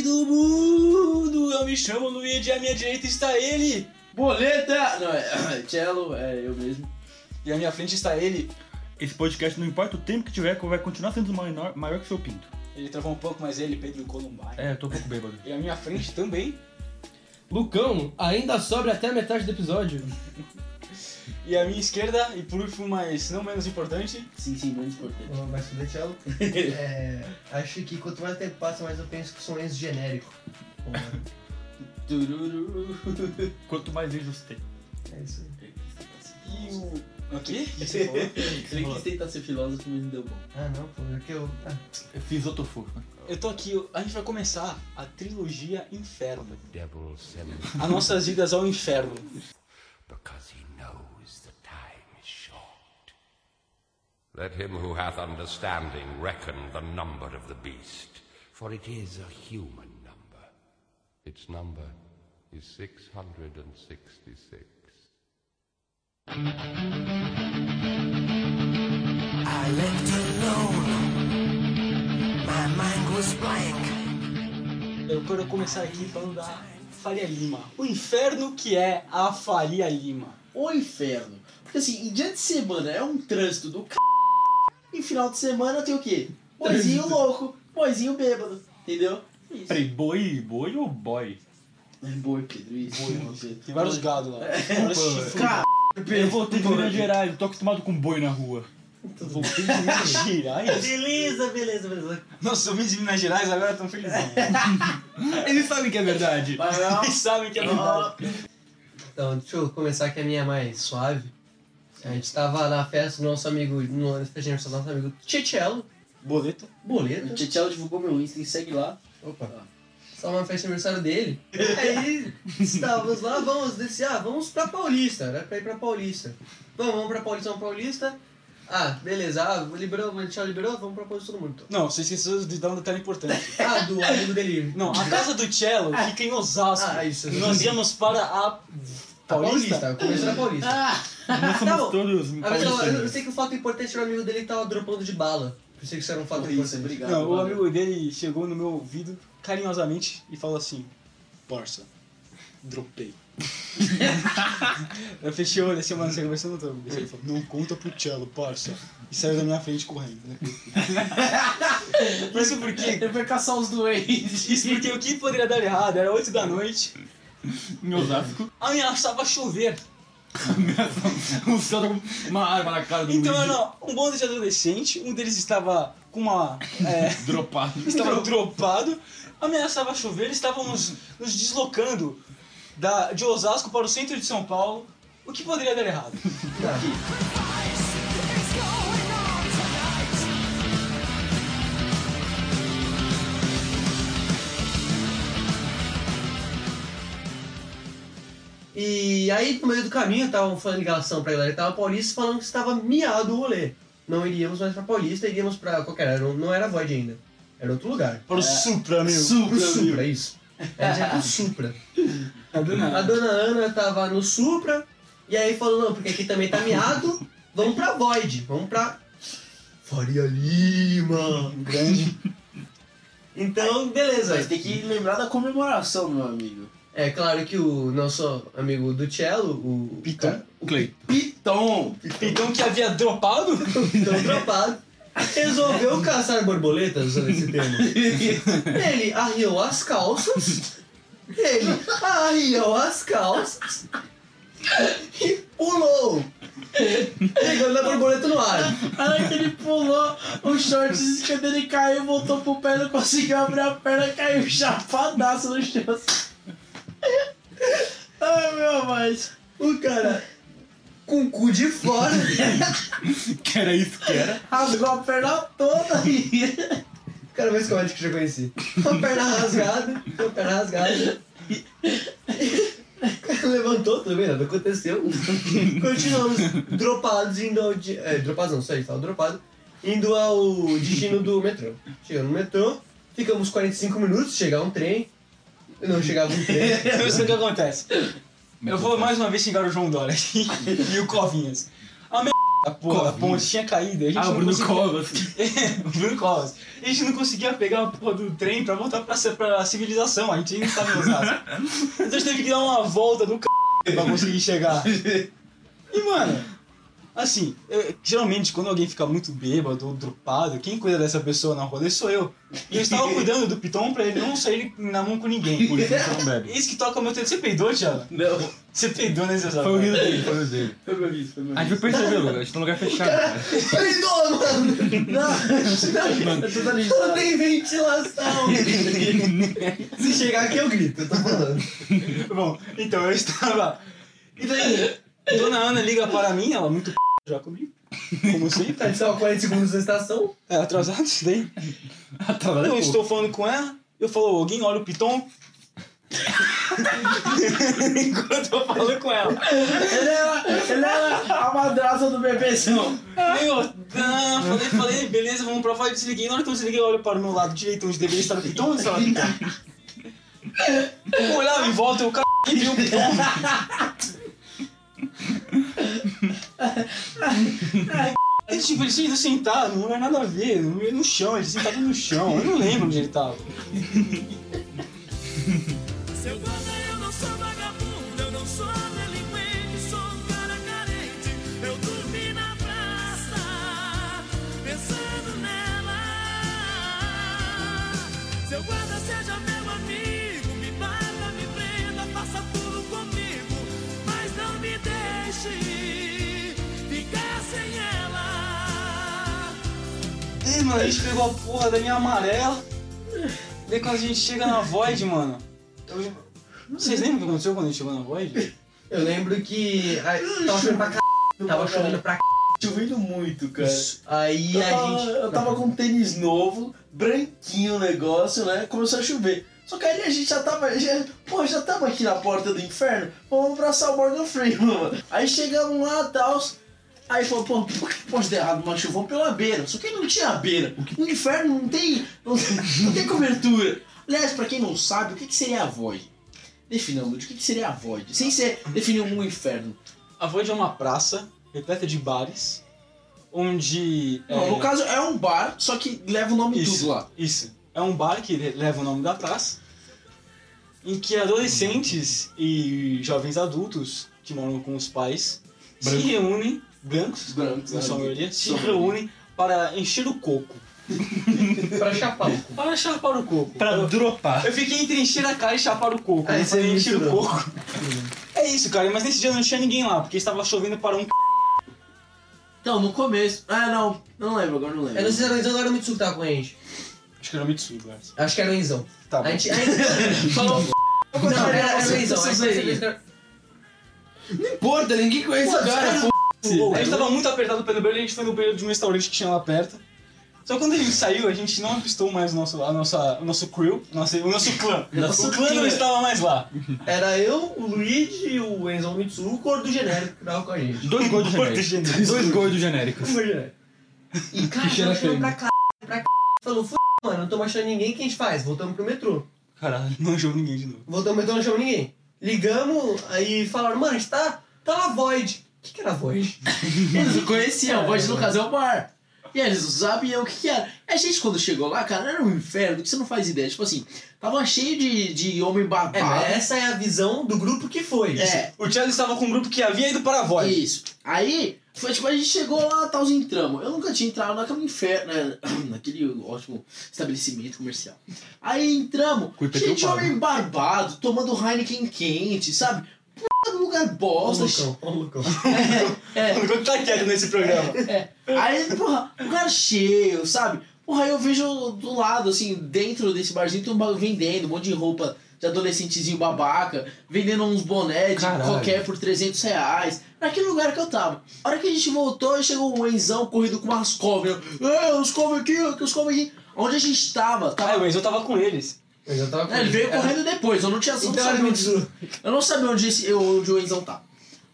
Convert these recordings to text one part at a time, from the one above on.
do mundo. Eu me chamo Luigi e à minha direita está ele. Boleta! Não, é, cello, é eu mesmo. E à minha frente está ele. Esse podcast, não importa o tempo que tiver, vai continuar sendo maior, maior que o seu pinto. Ele travou um pouco, mas ele, Pedro Columbari. É, eu tô um pouco bêbado. E à minha frente também. Lucão, ainda sobra até a metade do episódio. E a minha esquerda, e por último, mas não menos importante. Sim, sim, menos importante. Mais superficial. é, acho que quanto mais tempo passa, mais eu penso que são um genéricos. Tururu. Quanto mais ex tem. É isso aí. E o. Quê? Eu falou? que tentar ser filósofo, mas não deu bom. Ah, não, pô, é que eu. Ah. Eu fiz outro forma. Eu tô aqui, a gente vai começar a trilogia Inferno. As nossas idas ao inferno. Let him who hath understanding reckon the number of the beast, for it is a human number. Its number is 666. I left alone. My mind was blank. Eu quero começar aqui falando da Faria Lima. O inferno que é a Faria Lima. O inferno. Porque assim, em dia de semana é um trânsito do c e final de semana tem o quê? Boizinho louco, boizinho bêbado, entendeu? É Peraí, boi, boi ou boy? É boi, Pedro, isso. Boi, você. Tem vários gado lá. É, cara, eu voltei de Minas Gerais, tô acostumado com boi na rua. Então, voltei de Minas Gerais? Beleza, beleza, beleza. Nossa, os homens de Minas Gerais agora estão felizes. Eles sabem que é verdade. Eles sabem que é verdade. Então, deixa eu começar que a minha é mais suave. A gente estava na festa do nosso amigo, no aniversário do nosso amigo Titiello. Boleto. Boleto. O divulgou meu Insta e segue lá. Opa. Tá. Só uma festa de aniversário dele. Aí estávamos lá, vamos descer, ah, vamos pra Paulista, né? Pra ir pra Paulista. Vamos, vamos pra Paulista, vamos pra Paulista. Ah, beleza, ah, liberou, o Titiello liberou, vamos pra Paulista todo mundo. Não, você esqueceu de dar um detalhe importante. ah, do amigo dele. Não, a casa do Tchelo ah. fica em Osasco. Ah, isso. Nós íamos para a Tá paulista? Paulista, começou na Paulista. Ah, não, todos mas eu, eu sei que o fato importante era o amigo dele que tava dropando de bala. Eu sei que isso era um fato Isso, importante. obrigado. Não, o amigo dele chegou no meu ouvido carinhosamente e falou assim: Porça, dropei. eu fechei o olho assim, mano, você conversou no teu Ele falou: Não conta pro Cello, parça. E saiu da minha frente correndo. Mas né? Isso porque. Ele vai caçar os doentes. Isso porque o que poderia dar errado? Era 8 da noite, em Osasco. Ameaçava chover. o céu tá com uma arma na cara do Então, era um bando de adolescente, um deles estava com uma. É, Dropado. estava dropado, ameaçava chover, eles estavam nos, nos deslocando da, de Osasco para o centro de São Paulo. O que poderia dar errado? Aqui. E aí, no meio do caminho, estavam fazendo ligação pra galera que tava paulista falando que estava miado o rolê. Não iríamos mais pra Paulista, iríamos pra qualquer era. Não, não era Void ainda. Era outro lugar. Pro é. Supra, meu. Supra, pro Supra, é isso. Era já é pro Supra. A dona, a dona Ana tava no Supra, e aí falou, não, porque aqui também tá miado, vamos pra Void, vamos pra Faria Lima. Grande. Então, beleza. Mas tem que lembrar da comemoração, meu amigo. É claro que o nosso amigo do cello, o. Piton. O Clay. Piton! Piton que havia dropado? Piton dropado. Resolveu caçar borboletas, usando esse termo. Ele arriou as calças. Ele arriou as calças. E pulou! Pegando a borboleta no ar. Olha que ele pulou, o short se dele caiu, voltou pro pé, não conseguiu abrir a perna, caiu chapadaço no chão. Ai, meu, amor. o cara com o cu de fora. que era isso que era? Rasgou a perna toda. o cara mais comédico é que eu já conheci. Uma perna rasgada, perna rasgada. O cara levantou também, nada aconteceu. Continuamos dropados indo ao. De, é, dropados não, sei, fala dropado. Indo ao destino do metrô. Chegamos no metrô, ficamos 45 minutos, chegar um trem. Eu não chegava no treino. Eu sei o que acontece. Eu vou mais uma vez xingar o João Dória e o Covinhas. A merda porra, a ponte tinha caído. A gente ah, o Bruno. Covas. o é, Bruno Covas. A gente não conseguia pegar a porra do trem pra voltar pra, pra civilização. A gente ainda estava em Osasco. Então a gente teve que dar uma volta do c... pra conseguir chegar. E, mano assim, eu- geralmente quando alguém fica muito bêbado ou dropado, quem cuida dessa pessoa na rolê sou eu. E eu estava cuidando do Piton pra ele não sair na mão com ninguém. Por isso que você não bebe. Esse que toca o meu telefone. Você peidou, Thiago? Não, Você peidou nesse exato Foi o riso dele, foi o riso dele. foi meu vídeo, foi meu A gente vai perceber, Lucas. A gente tá num lugar fechado. cara. Peidou, mano! Não, não, tudo ali. Não tem ventilação! Se chegar aqui eu grito, eu tô falando. Bom, então eu estava. E daí, Dona Ana liga para mim, ela muito p... já comigo. Como sempre. A gente tava 40 segundos na estação. É, atrasado isso daí. Atrasado é Eu estou falando com ela, eu falo, alguém olha o Piton. Enquanto eu falo com ela. Ele era, ele era a madraça do bebezão. Eu tá, falei, falei, beleza, vamos pra fora, eu desliguei. Na hora que eu desliguei, eu olho para o meu lado direito, onde deveria estar o Piton, onde estava o Piton. Eu olhava em volta, eu c... e vi o Piton. E, tipo, ele tinha sentado, não é nada a ver, no chão, ele sentado no chão, eu não lembro onde ele tava. Mano, a gente pegou a porra da linha amarela. Daí quando a gente chega na Void, mano. eu- Vocês lembram o que aconteceu quando a gente chegou na Void? Eu lembro que. ai, tava chovendo pra c. Tava chovendo pra c. Chovendo muito, cara. Aí Eu a tava, gente. eu tava com um tênis novo, branquinho o negócio, né? Começou a chover. Só que aí a gente já tava. Já, pô, já tava aqui na porta do inferno. Vamos abraçar o Morgan Freeman, mano. Aí chegamos lá tal. Aí falou, pô, por que pode dar errado, macho? Vamos pela beira. Só que não tinha beira. O inferno não tem. Não, não tem cobertura. Aliás, pra quem não sabe, o que, que seria a Void? Definamos, o que, que seria a Void? Sem ser definir um inferno. A Void é uma praça repleta de bares. Onde. Não, é, no caso é um bar, só que leva o nome Isso. tudo lá. Isso. É um bar que le- leva o nome da praça. Em que adolescentes e jovens adultos que moram com os pais se reúnem, brancos, Brancos, na sua né? maioria, se reúnem para encher o coco. Pra chapar. Para chapar o coco. Pra Eu- dropar. Eu fiquei entre encher a cara e chapar o coco. Ah, falei é encher isso, o coco. É isso, cara. Mas nesse dia não tinha ninguém lá, porque estava chovendo para um Então, no começo. Ah, não. Não lembro, agora não lembro. Eu não sei se era o Enzão ou era o Mitsu que tava com a gente. Acho que era o Mitsu, cara. Acho que era o Enzão. Tá bom. A gente. a gente- Falou. Não, era, era o Você- Enzão. você Aí você- você- Não importa, ninguém conhece o cara. sério? Pô. A gente tava muito apertado pelo banheiro e a gente foi no banheiro de um restaurante que tinha lá perto. Só que quando a gente saiu, a gente não avistou mais o nosso, a nossa, o nosso crew, o nosso, o nosso clã. Nosso o clã não estava mais lá. Era eu, o Luigi, o Enzão Mitsu, o cor do genérico que tava com a gente. Dois gordos Gordo genéricos. genérico. Dois gordos genéricos. E cara, Que nós fomos feio. pra cá, pra cá. Falou, "Fu- mano, não estamos achando ninguém, o que a gente faz? Voltamos pro metrô. Caralho. Não achou ninguém de novo. Voltamos pro metrô, não achamos ninguém. Ligamos, aí falaram, mano, a gente tá, tá na Void. O que que era Void? Eles não conheciam, a voz no caso é o bar. E eles não sabiam o que, que era. A gente, quando chegou lá, cara, era um inferno que você não faz ideia. Tipo assim, tava cheio de, de homem É, barbado. mas essa é a visão do grupo que foi. É, O Thiago estava com um grupo que havia ido para a voz. isso. Aí, foi tipo, a gente chegou lá, tal, entramos. Eu nunca tinha entrado naquele inferno, né, naquele ótimo estabelecimento comercial. Aí entramos, Cuida cheio de homem barbado, tomando Heineken quente, sabe? Puta lugar Ó o bosta. Lucão, ó o Lucão. É, tá quieto nesse programa. É. Aí, porra, lugar cheio, sabe? Porra, aí eu vejo do lado, assim, dentro desse barzinho tem um bagulho vendendo, um monte de roupa de adolescentezinho babaca, vendendo uns bonés de Caralho. qualquer por 300 reais. Naquele lugar que eu tava. A hora que a gente voltou, chegou um enzão corrido com umas covas. É, os covas aqui, os covas aqui. Onde a gente tava? Ah, tava... o Enzo tava com eles. Eu já tava É, ele veio É. correndo depois, eu não tinha eu não Então sabia onde, eu não sabia onde, esse, onde o Enzão tá.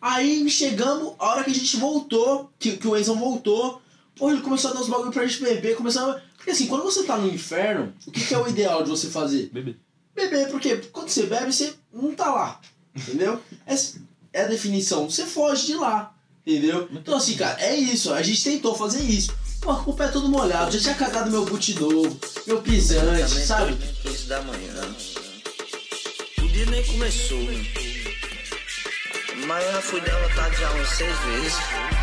Aí chegamos, a hora que a gente voltou, que, que o Enzão voltou, pô, ele começou a dar os bagulho pra gente beber, começou a... Porque assim, quando você tá no inferno, o que, que é o ideal de você fazer? Bebê. Beber, porque quando você bebe, você não tá lá, entendeu? Essa é a definição, você foge de lá. Entendeu? Então assim, cara, é isso. A gente tentou fazer isso. Pô, com o pé todo molhado. Já tinha cagado meu boot novo, meu pisante, sabe? 15 da manhã. O dia nem começou. Mas eu já fui tarde já umas seis vezes.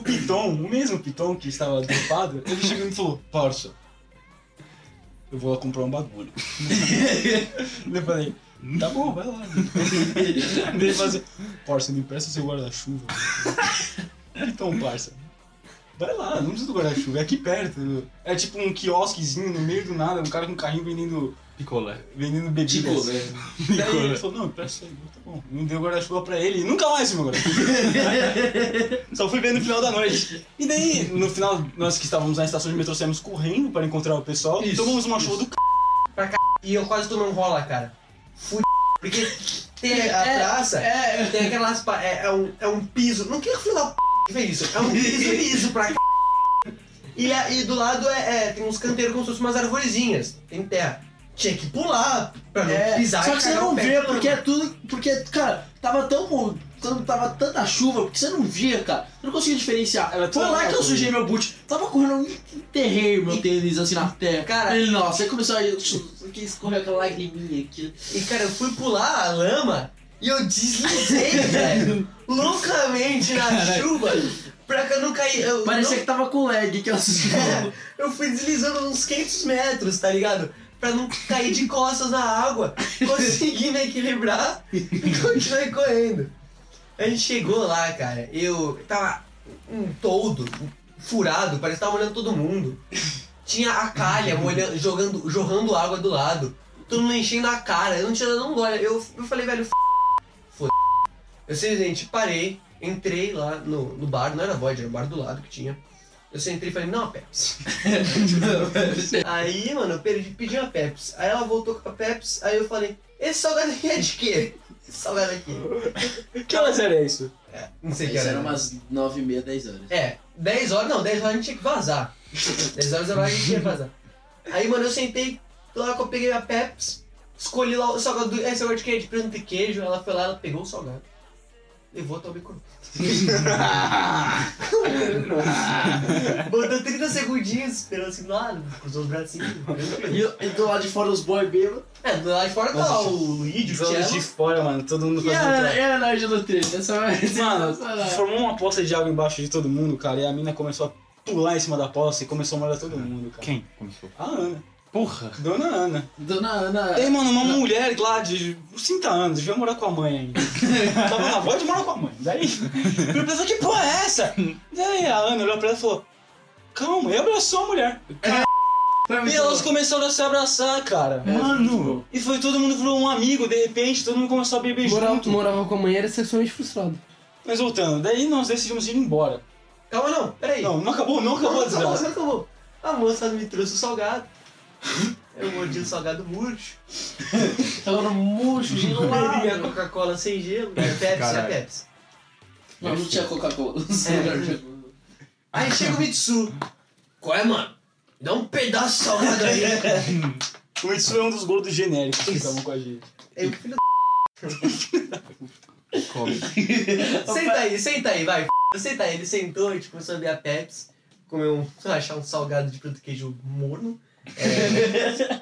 O Piton, o mesmo Piton que estava dopado, ele chegou e falou, parça, eu vou lá comprar um bagulho. eu falei, tá bom, vai lá. Ele falou assim, parça, me empresta seu guarda-chuva. Então, parça, vai lá, não precisa do guarda-chuva, é aqui perto. É tipo um quiosquezinho no meio do nada, um cara com um carrinho vendendo, Picolé. vendendo bebidas. Né? Daí ele falou, não, empresta aí, tá bom. Não deu guarda-chuva pra ele e nunca mais meu guarda-chuva. Só fui ver no final da noite. E daí, no final, nós que estávamos na estação de metrô, saímos correndo para encontrar o pessoal e tomamos uma chuva do c... E eu quase tomei um rola, cara. Fui. Porque tem a praça, tem aquelas. É, é um, é um piso. Não quero da p fez isso. É um piso liso pra c. E, e do lado é, é, tem uns canteiros como se fossem umas arvorezinhas. Tem terra. Tinha que pular pra não É, pisar só e que você não vê, porque é tudo. Porque, cara, tava tão. Tava tanta chuva, porque você não via, cara. Não conseguia diferenciar. Foi lá que eu sujei meu boot. Tava correndo, enterrei meu tênis assim na terra. Cara- ele, nossa, aí começou a. Escorreu aquela lagriminha aqui. E cara, eu fui pular a lama e eu deslizei, velho. Loucamente na chuva. Pra que eu não cair. Eu, Parecia não- que tava com lag, que eu É, eu fui deslizando uns 500 metros, tá ligado? Pra não cair de costas na água. Consegui me equilibrar e continuei correndo. A gente chegou lá, cara. Eu tava um toldo, furado, parecia que tava molhando todo mundo. Tinha a calha molhando, jogando, jorrando água do lado. Todo mundo enchendo a cara. Eu não tinha dado um gole. Eu, eu falei, velho, f... Eu simplesmente parei, entrei lá no, no bar, não era Void, era o bar do lado que tinha. Eu sentei e falei, não, a Pepsi. aí, mano, eu perdi, pedi uma Pepsi. Aí ela voltou com a Pepsi, aí eu falei, esse salgado aqui é de quê? Esse salgado aqui. Que horas era isso? Não sei o que Isso era. era umas 9 e meia, 10 horas. É, 10 horas, não, 10 horas a gente tinha que vazar. 10 horas era a hora que a gente tinha que vazar. Aí, mano, eu sentei, lá que eu peguei a Pepsi, escolhi lá o salgado, do- esse salgado de queijo, de presunto e queijo, ela foi lá, ela pegou o salgado. Levou até o bico. Botou 30 segundinhos, esperou assim do lado, cruzou os bracinhos. E, eu- e do lado de fora os boy bêbados. É, do lado de fora tá o Luigi, o Os anos de fora, mano, todo mundo E a, fazendo... e a Nerd no treino? Essa Mano, formou uma poça de água embaixo de todo mundo, cara, e a mina começou a pular em cima da poça e começou a molhar todo mundo, cara. Quem começou? A Ana. Porra! Dona Ana. Dona Ana. E aí, mano, uma mulher lá de uns 30 anos, devia morar com a mãe ainda. Tava na avó de morar com a mãe. Daí, eu pensei, que porra é essa? Daí a Ana olhou pra ela e falou, calma, e abraçou a mulher. E elas começaram a se abraçar, cara. Mano! E foi todo mundo virou um amigo, de repente, todo mundo começou a beber Morava, junto. morava com a mãe era sexualmente frustrado. Mas voltando, daí nós decidimos ir embora. Calma não, peraí. Não, não acabou, não acabou a Não acabou, não acabou. A moça me trouxe o salgado. Eu mordi o salgado murcho. Tava no murcho, Bebi a gelado. Coca-Cola sem gelo. É Pepsi, é Caralho. Pepsi. Não, não tinha Coca-Cola. É. Aí chega o Mitsu. Qual é, mano? Dá um pedaço de salgado aí. O Mitsu é um dos gordos genéricos que estavam com a gente. Aí o filho Come. Senta aí, senta aí, vai. Senta aí. Ele sentou, a gente começou a beber a Pepsi. Comeu um, achar um salgado de produto queijo morno. É.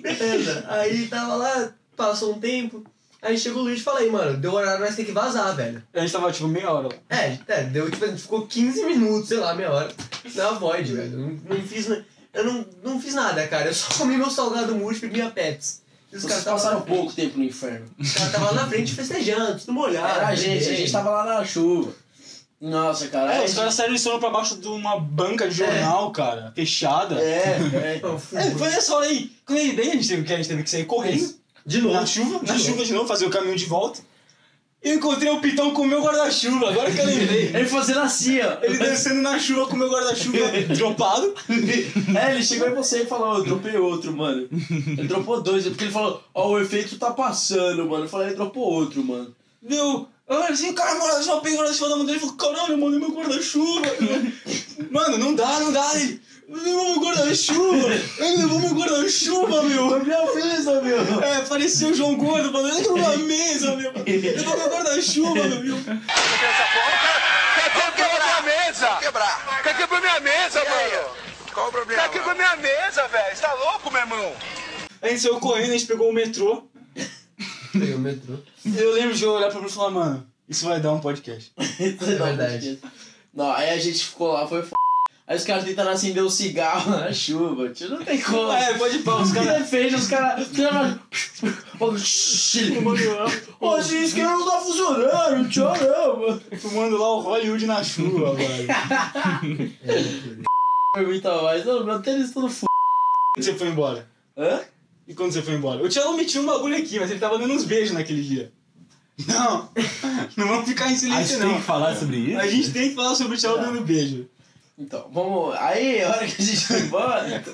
Beleza. Aí tava lá, passou um tempo. Aí chegou o Luiz e falei, mano, deu horário, nós tem que vazar, velho. A gente tava tipo meia hora lá. É, é, deu, tipo, a gente ficou 15 minutos, sei lá, meia hora. Na Void, velho. Não, não fiz. Eu não, não fiz nada, cara. Eu só comi meu salgado murcho e bebi a Pepsi. E os Vocês caras estavam passaram pouco tempo no inferno. Os caras estavam lá na frente festejando, tudo molhado. Era a gente, a gente tava lá na chuva. Nossa, cara. É, a os caras saíram de sono pra baixo de uma banca de jornal, cara, fechada. É, é. É, foi essa hora aí. Quando ele daí, a gente teve que, a gente teve que sair correndo. De novo. Na chuva, na chuva de novo, fazer o caminho de volta. Eu encontrei o Pitão com o meu guarda-chuva, agora que eu lembrei. Ele fazendo assim, ó. Ele dançando na chuva com o meu guarda-chuva dropado. É, ele chegou em você e falou, eu dropei outro, mano. Ele dropou dois, porque ele falou, ó, o efeito tá passando, mano. Eu falei, ele dropou outro, mano. Viu? Eu olhei assim, o cara peguei o guarda-chuva da mão dele e falou, caralho, mano, é meu guarda-chuva. Mano, não dá, não dá. Ele levou meu guarda-chuva. Ele levou meu guarda-chuva, meu. Foi minha mesa, meu. É, parecia o João Gordo falando, ele levou mesa, meu. Levou meu guarda-chuva, meu. Quer quebrar minha mesa? Quebrar. Quer quebrar minha mesa, mano? Qual o problema? Quer quebrar minha mesa, velho? Você tá louco, meu irmão? A gente saiu correndo, a gente pegou o metrô. Pegou o metrô. Eu lembro de eu olhar pra mim e falar, mano, isso vai dar um podcast. É verdade. Não, aí a gente ficou lá, foi f... Aí os caras tentaram acender o cigarro na chuva, tio, não tem como. É, pode ir pra os Os caras. fez, os caras. Os caras. Ô, esse isqueiro não tá funcionando, tio, não, mano. Fumando lá o Hollywood na chuva, velho. Pergunta mais, não, meu tênis todo f. Você foi embora? Hã? E quando você foi embora? O Tchelo metia um bagulho aqui, mas ele tava dando uns beijos naquele dia. Não, não vamos ficar em A gente silêncio, tem não. que falar sobre isso? A gente tem que falar sobre o Tchelo dando beijo. Então, vamos. Aí, a hora que a gente foi embora.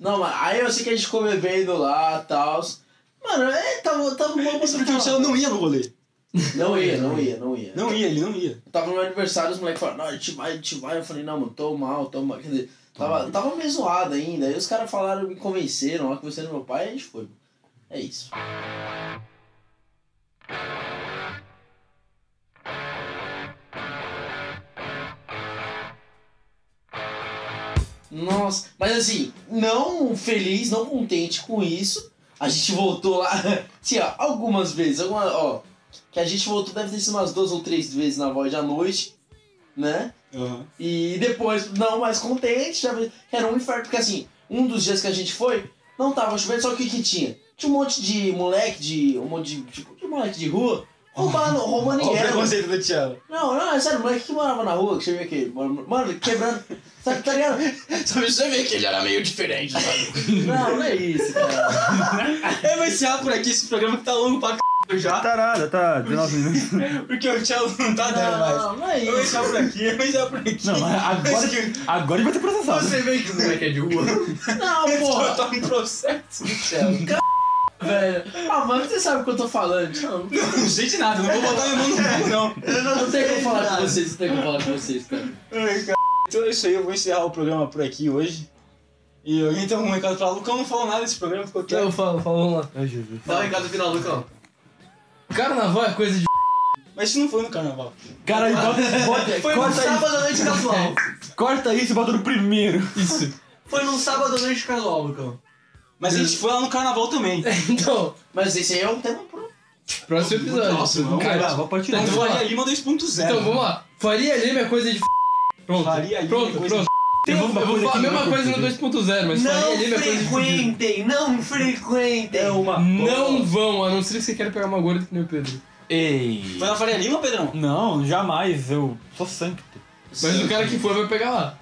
Não, mas aí eu sei que a gente ficou bebendo lá e tal. Mano, é, tava, tava bom pra Porque o Tchelo não ia no rolê. Não ia, não ia, não ia. Não ia, ele não ia. Tava no meu aniversário, os moleques falaram, não, a gente vai, a gente vai. Eu falei, não, mano, tô mal, tô mal. Quer dizer, tava, tava meio zoado ainda. Aí os caras falaram, me convenceram lá, convenceram meu pai, e a gente foi. É isso. Nossa, mas assim, não feliz, não contente com isso. A gente voltou lá, assim, ó, algumas vezes, alguma, ó, que a gente voltou, deve ter sido umas duas ou três vezes na voz à noite, né? Aham. E depois, não mais contente, era um inferno, porque assim, um dos dias que a gente foi, não tava chovendo, só que o que tinha? Tinha um monte de moleque, de. um monte de, tipo, de moleque de rua, roubando, roubando Olha o ninguém. preconceito do Tchelo. Não, não, é sério, moleque que morava na rua, que você vê aqui, mano, quebrando, sabe, tá ligado? Sabe, você vê que ele era meio diferente, sabe? Não, não é isso, cara. É, vai encerrar por aqui esse programa que tá longo pra c... já. Tá nada, tá 19 minutos. Porque o Tchelo não tá dando mais. Não, não é Eu vou isso. encerrar por aqui, eu vou encerrar por aqui. Não, mas agora, que- agora ele vai ser processado. Você vê que o moleque é de rua. Não, Eu porra, tô em processo, Tchelo. velho. Ah, mano, você sabe o que eu tô falando. Não, Não sei de nada, não vou botar minha mão no fogo, não. não tem como falar com vocês, não tem como falar com vocês, cara. Ai, cara. Então é isso aí, eu vou encerrar o programa por aqui hoje. E alguém tem algum recado pra Lucão não falou nada desse programa, ficou Então eu quieto. falo, falo, vamos lá. Ai, Jesus. Dá o recado final, Lucão. Carnaval é coisa de. Mas isso não foi no carnaval. Cara, bota, bota, Foi num corta, isso, sábado à noite casual. corta isso e bota no primeiro. Isso. Foi num sábado à noite casual, Lucão. Mas a gente foi lá no carnaval também. Então, Mas esse aí é um tema pro. próximo episódio. Nossa, não, Cara, a partir Então, vamos. Faria Lima 2.0. Então vamos lá. Faria Lima é coisa de. Pronto. Faria Lima pronto, é coisa pronto. Tem Eu vou, eu vou coisa falar a mesma coisa no 2.0, mas Não Lima é frequentem, não frequentem. É uma. Não vão, a não ser que você queira pegar uma gorda que nem o Pedro. Ei. Foi na Faria Lima, Pedrão? Não, jamais. Eu sou santo. Mas o cara que for vai pegar lá.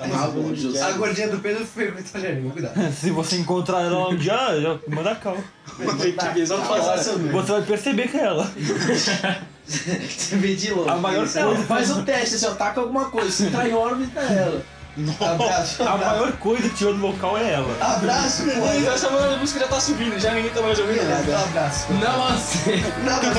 Ah. A gordinha do Pedro frequenta fazer língua, cuidado. Se você encontrar ela um dia, já manda calma. Que visão fazer. Você vai perceber que é ela. Você vê de longe. A maior Não, coisa- faz o teste, assim, ó, taca alguma coisa. Se entrar em órbita, é ela. Abraço. A maior coisa que tirou do local é ela. Abraço, pô. Essa a música já tá subindo, já ninguém tá mais ouvindo nada. Abraço. Namastê. Nada.